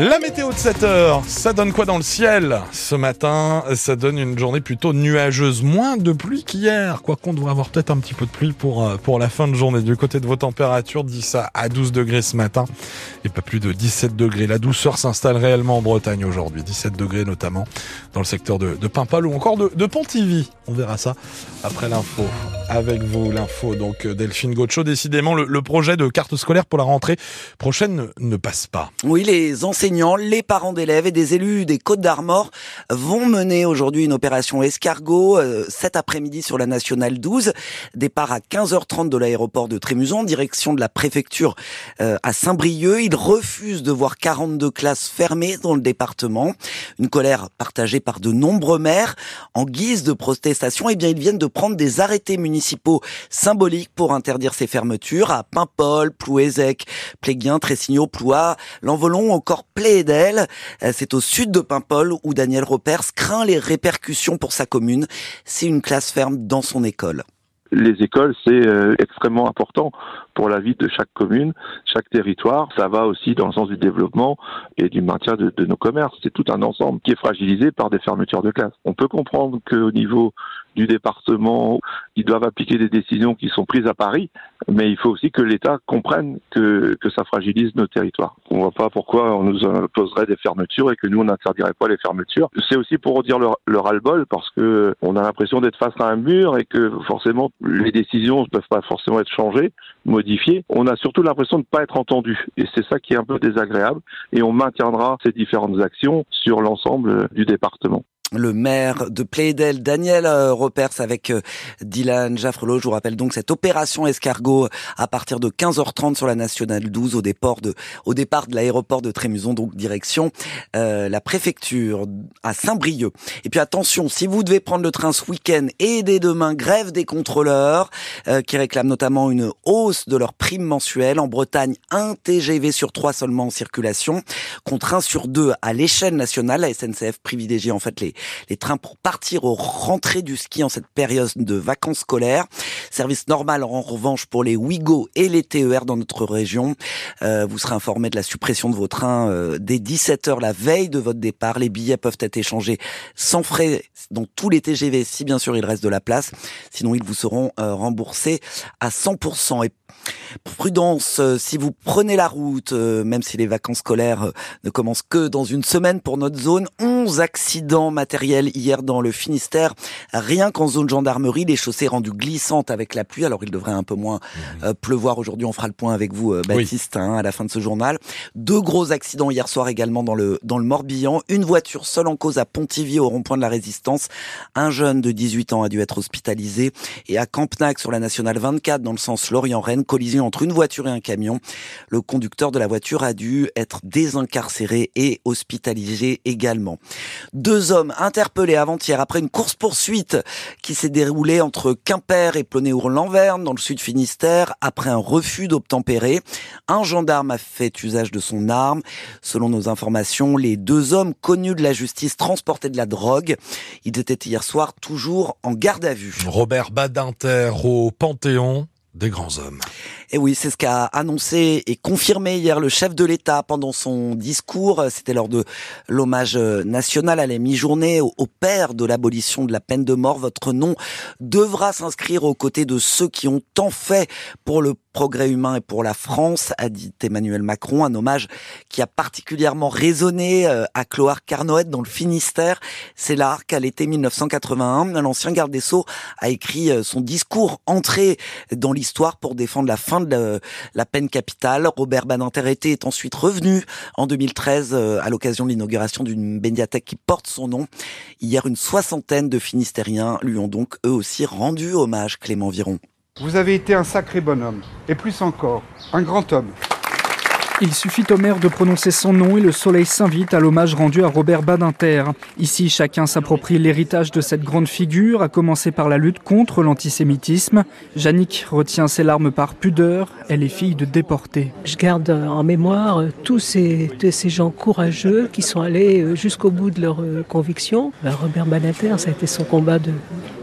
La météo de 7 heures, ça donne quoi dans le ciel? Ce matin, ça donne une journée plutôt nuageuse, moins de pluie qu'hier, quoi qu'on doit avoir peut-être un petit peu de pluie pour, euh, pour la fin de journée. Du côté de vos températures, 10 à 12 degrés ce matin et pas plus de 17 degrés. La douceur s'installe réellement en Bretagne aujourd'hui, 17 degrés notamment dans le secteur de, de ou encore de, de Pontivy. On verra ça après l'info. Avec vous, l'info, donc euh, Delphine Gaucho. Décidément, le, le, projet de carte scolaire pour la rentrée prochaine ne, ne passe pas. Oui, les enseignants, les parents d'élèves et des élus des Côtes d'Armor vont mener aujourd'hui une opération escargot euh, cet après-midi sur la nationale 12. Départ à 15h30 de l'aéroport de Trémuson, direction de la préfecture euh, à Saint-Brieuc. Ils refusent de voir 42 classes fermées dans le département. Une colère partagée par de nombreux maires. En guise de protestation, eh bien, ils viennent de prendre des arrêtés municipaux symboliques pour interdire ces fermetures à Paimpol, Plouézec, Pléguin, Tressigno, Ploie, L'Envolon, encore Plédel. Euh, c'est au sud de Paimpol où Daniel Ropers craint les répercussions pour sa commune. C'est une classe ferme dans son école les écoles, c'est euh, extrêmement important pour la vie de chaque commune, chaque territoire. Ça va aussi dans le sens du développement et du maintien de, de nos commerces. C'est tout un ensemble qui est fragilisé par des fermetures de classes. On peut comprendre qu'au niveau du département, ils doivent appliquer des décisions qui sont prises à Paris, mais il faut aussi que l'État comprenne que, que ça fragilise nos territoires. On ne voit pas pourquoi on nous imposerait des fermetures et que nous on n'interdirait pas les fermetures. C'est aussi pour dire leur, leur ras-le-bol parce que on a l'impression d'être face à un mur et que forcément les décisions ne peuvent pas forcément être changées, modifiées. On a surtout l'impression de ne pas être entendu et c'est ça qui est un peu désagréable et on maintiendra ces différentes actions sur l'ensemble du département le maire de Playdel, Daniel euh, Repers, avec euh, Dylan Jaffrelot. Je vous rappelle donc cette opération escargot à partir de 15h30 sur la nationale 12 au départ de, au départ de l'aéroport de Trémuson, donc direction euh, la préfecture à Saint-Brieuc. Et puis attention, si vous devez prendre le train ce week-end et dès demain, grève des contrôleurs qui réclament notamment une hausse de leur prime mensuelle. En Bretagne, un TGV sur trois seulement en circulation, contre un sur deux à l'échelle nationale. La SNCF privilégie en fait les les trains pour partir aux rentrées du ski en cette période de vacances scolaires. Service normal en revanche pour les Ouigo et les TER dans notre région. Euh, vous serez informé de la suppression de vos trains euh, dès 17h la veille de votre départ. Les billets peuvent être échangés sans frais dans tous les TGV si bien sûr il reste de la place. Sinon ils vous seront euh, remboursés à 100%. Et Prudence, euh, si vous prenez la route, euh, même si les vacances scolaires ne commencent que dans une semaine pour notre zone, 11 accidents matériels hier dans le Finistère. Rien qu'en zone gendarmerie, les chaussées rendues glissantes avec la pluie. Alors il devrait un peu moins mmh. pleuvoir aujourd'hui. On fera le point avec vous, Baptiste, hein, à la fin de ce journal. Deux gros accidents hier soir également dans le dans le Morbihan. Une voiture seule en cause à Pontivy au rond-point de la Résistance. Un jeune de 18 ans a dû être hospitalisé. Et à Campnac sur la nationale 24 dans le sens Lorient-Rennes collision entre une voiture et un camion. Le conducteur de la voiture a dû être désincarcéré et hospitalisé également. Deux hommes interpellés avant-hier après une course-poursuite qui s'est déroulée entre Quimper et Plonéour-Lanverne dans le sud Finistère après un refus d'obtempérer. Un gendarme a fait usage de son arme. Selon nos informations, les deux hommes connus de la justice transportaient de la drogue. Ils étaient hier soir toujours en garde à vue. Robert Badinter au Panthéon des. Et oui, c'est ce qu'a annoncé et confirmé hier le chef de l'État pendant son discours. C'était lors de l'hommage national à la mi-journée au père de l'abolition de la peine de mort. Votre nom devra s'inscrire aux côtés de ceux qui ont tant fait pour le progrès humain et pour la France, a dit Emmanuel Macron, un hommage qui a particulièrement résonné euh, à Cloire Carnoët dans le Finistère. C'est là qu'à l'été 1981, l'ancien garde des Sceaux a écrit euh, son discours entré dans l'histoire pour défendre la fin de la, peine capitale. Robert Badinter est ensuite revenu en 2013 euh, à l'occasion de l'inauguration d'une médiathèque qui porte son nom. Hier, une soixantaine de Finistériens lui ont donc eux aussi rendu hommage, Clément Viron. Vous avez été un sacré bonhomme, et plus encore, un grand homme. Il suffit au maire de prononcer son nom et le soleil s'invite à l'hommage rendu à Robert Badinter. Ici, chacun s'approprie l'héritage de cette grande figure, à commencer par la lutte contre l'antisémitisme. Jannick retient ses larmes par pudeur, elle est fille de déportés. Je garde en mémoire tous ces, ces gens courageux qui sont allés jusqu'au bout de leurs convictions. Ben, Robert Badinter, ça a été son combat de,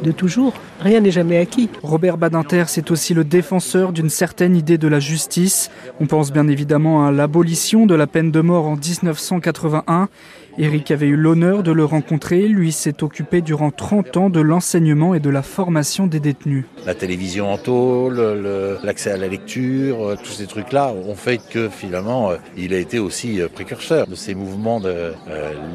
de toujours. Rien n'est jamais acquis. Robert Badinter, c'est aussi le défenseur d'une certaine idée de la justice. On pense bien évidemment à l'abolition de la peine de mort en 1981. Eric avait eu l'honneur de le rencontrer. Lui s'est occupé durant 30 ans de l'enseignement et de la formation des détenus. La télévision en tôle, l'accès à la lecture, euh, tous ces trucs-là ont fait que finalement, euh, il a été aussi euh, précurseur de ces mouvements de,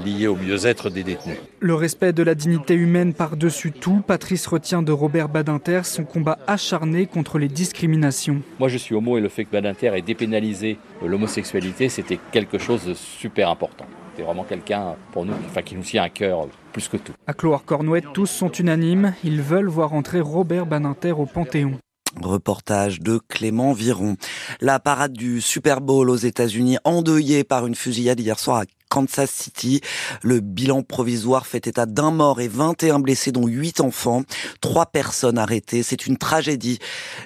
liés au mieux-être des détenus. Le respect de la dignité humaine par-dessus tout, Patrice retient de Robert Badinter son combat acharné contre les discriminations. Moi je suis homo et le fait que Badinter ait dépénalisé l'homosexualité, c'était quelque chose de super important. C'est vraiment quelqu'un pour nous, enfin, qui nous tient à cœur plus que tout. À Cloire-Cornouette, tous sont unanimes. Ils veulent voir entrer Robert Baninter au Panthéon. Reportage de Clément Viron. La parade du Super Bowl aux États-Unis endeuillée par une fusillade hier soir à Kansas City. Le bilan provisoire fait état d'un mort et 21 blessés, dont 8 enfants. Trois personnes arrêtées. C'est une tragédie,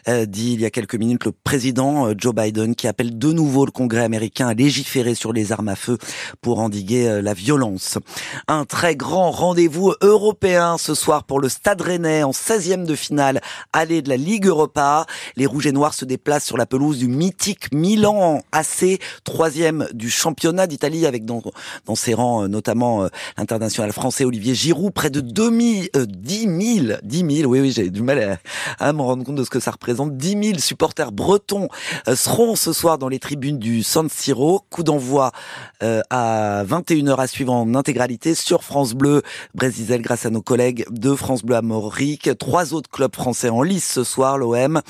euh, dit il y a quelques minutes le président euh, Joe Biden, qui appelle de nouveau le Congrès américain à légiférer sur les armes à feu pour endiguer euh, la violence. Un très grand rendez-vous européen ce soir pour le Stade Rennais en 16e de finale aller de la Ligue Europa. Les Rouges et Noirs se déplacent sur la pelouse du mythique Milan AC, troisième du championnat d'Italie avec dans, dans ses rangs, euh, notamment euh, l'international français Olivier Giroud, près de 2000, euh, 10 000, 10 000, oui, oui, j'ai du mal à, me rendre compte de ce que ça représente. 10 000 supporters bretons euh, seront ce soir dans les tribunes du San Siro. Coup d'envoi à 21h à suivre en intégralité sur France Bleu Brésil grâce à nos collègues de France Bleu Amorique. Trois autres clubs français en lice ce soir, l'OM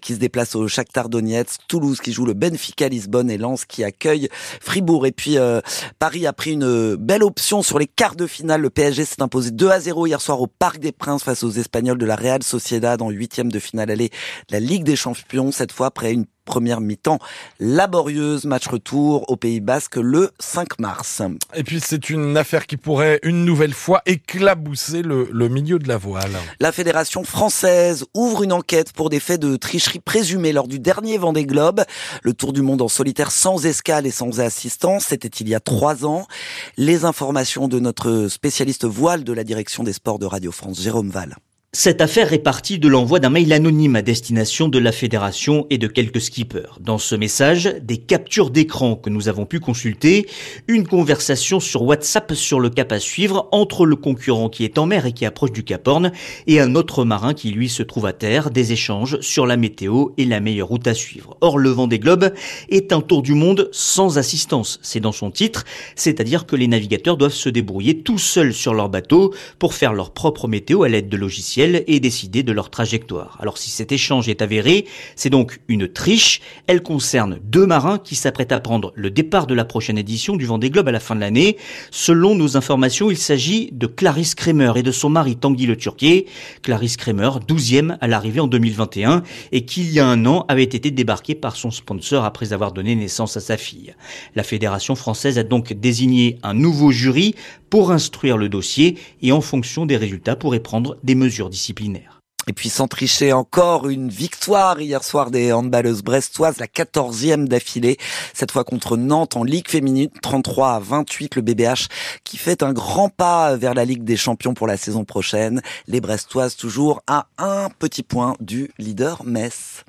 qui se déplace au Shakhtar Donetsk, Toulouse qui joue le Benfica Lisbonne et Lens qui accueille Fribourg. Et puis Paris a pris une belle option sur les quarts de finale. Le PSG s'est imposé 2 à 0 hier soir au Parc des Princes face aux Espagnols de la Real Sociedad en huitième de finale aller de la Ligue des Champions. Cette fois après une première mi-temps laborieuse, match retour au Pays Basque le 5 mars. Et puis c'est une affaire qui pourrait une nouvelle fois éclabousser le, le, milieu de la voile. La Fédération française ouvre une enquête pour des faits de tricherie présumés lors du dernier Vendée Globe. Le tour du monde en solitaire sans escale et sans assistance, c'était il y a trois ans. Les informations de notre spécialiste voile de la direction des sports de Radio France, Jérôme Val. Cette affaire est partie de l'envoi d'un mail anonyme à destination de la fédération et de quelques skippers. Dans ce message, des captures d'écran que nous avons pu consulter, une conversation sur WhatsApp sur le cap à suivre entre le concurrent qui est en mer et qui approche du Cap Horn et un autre marin qui lui se trouve à terre, des échanges sur la météo et la meilleure route à suivre. Or, le vent des globes est un tour du monde sans assistance. C'est dans son titre, c'est-à-dire que les navigateurs doivent se débrouiller tout seuls sur leur bateau pour faire leur propre météo à l'aide de logiciels et décider de leur trajectoire. Alors si cet échange est avéré, c'est donc une triche. Elle concerne deux marins qui s'apprêtent à prendre le départ de la prochaine édition du Vendée Globe à la fin de l'année. Selon nos informations, il s'agit de Clarisse Kremer et de son mari Tanguy Le Turquier. Clarisse Kremer, 12e à l'arrivée en 2021 et qui il y a un an avait été débarqué par son sponsor après avoir donné naissance à sa fille. La Fédération française a donc désigné un nouveau jury pour instruire le dossier et en fonction des résultats pourrait prendre des Et puis sans tricher encore une victoire hier soir des handballeuses brestoises, la 14e d'affilée, cette fois contre Nantes en Ligue féminine, 33 à 28 le BBH qui fait un grand pas vers la Ligue des champions pour la saison prochaine. Les brestoises toujours à un petit point du leader Metz.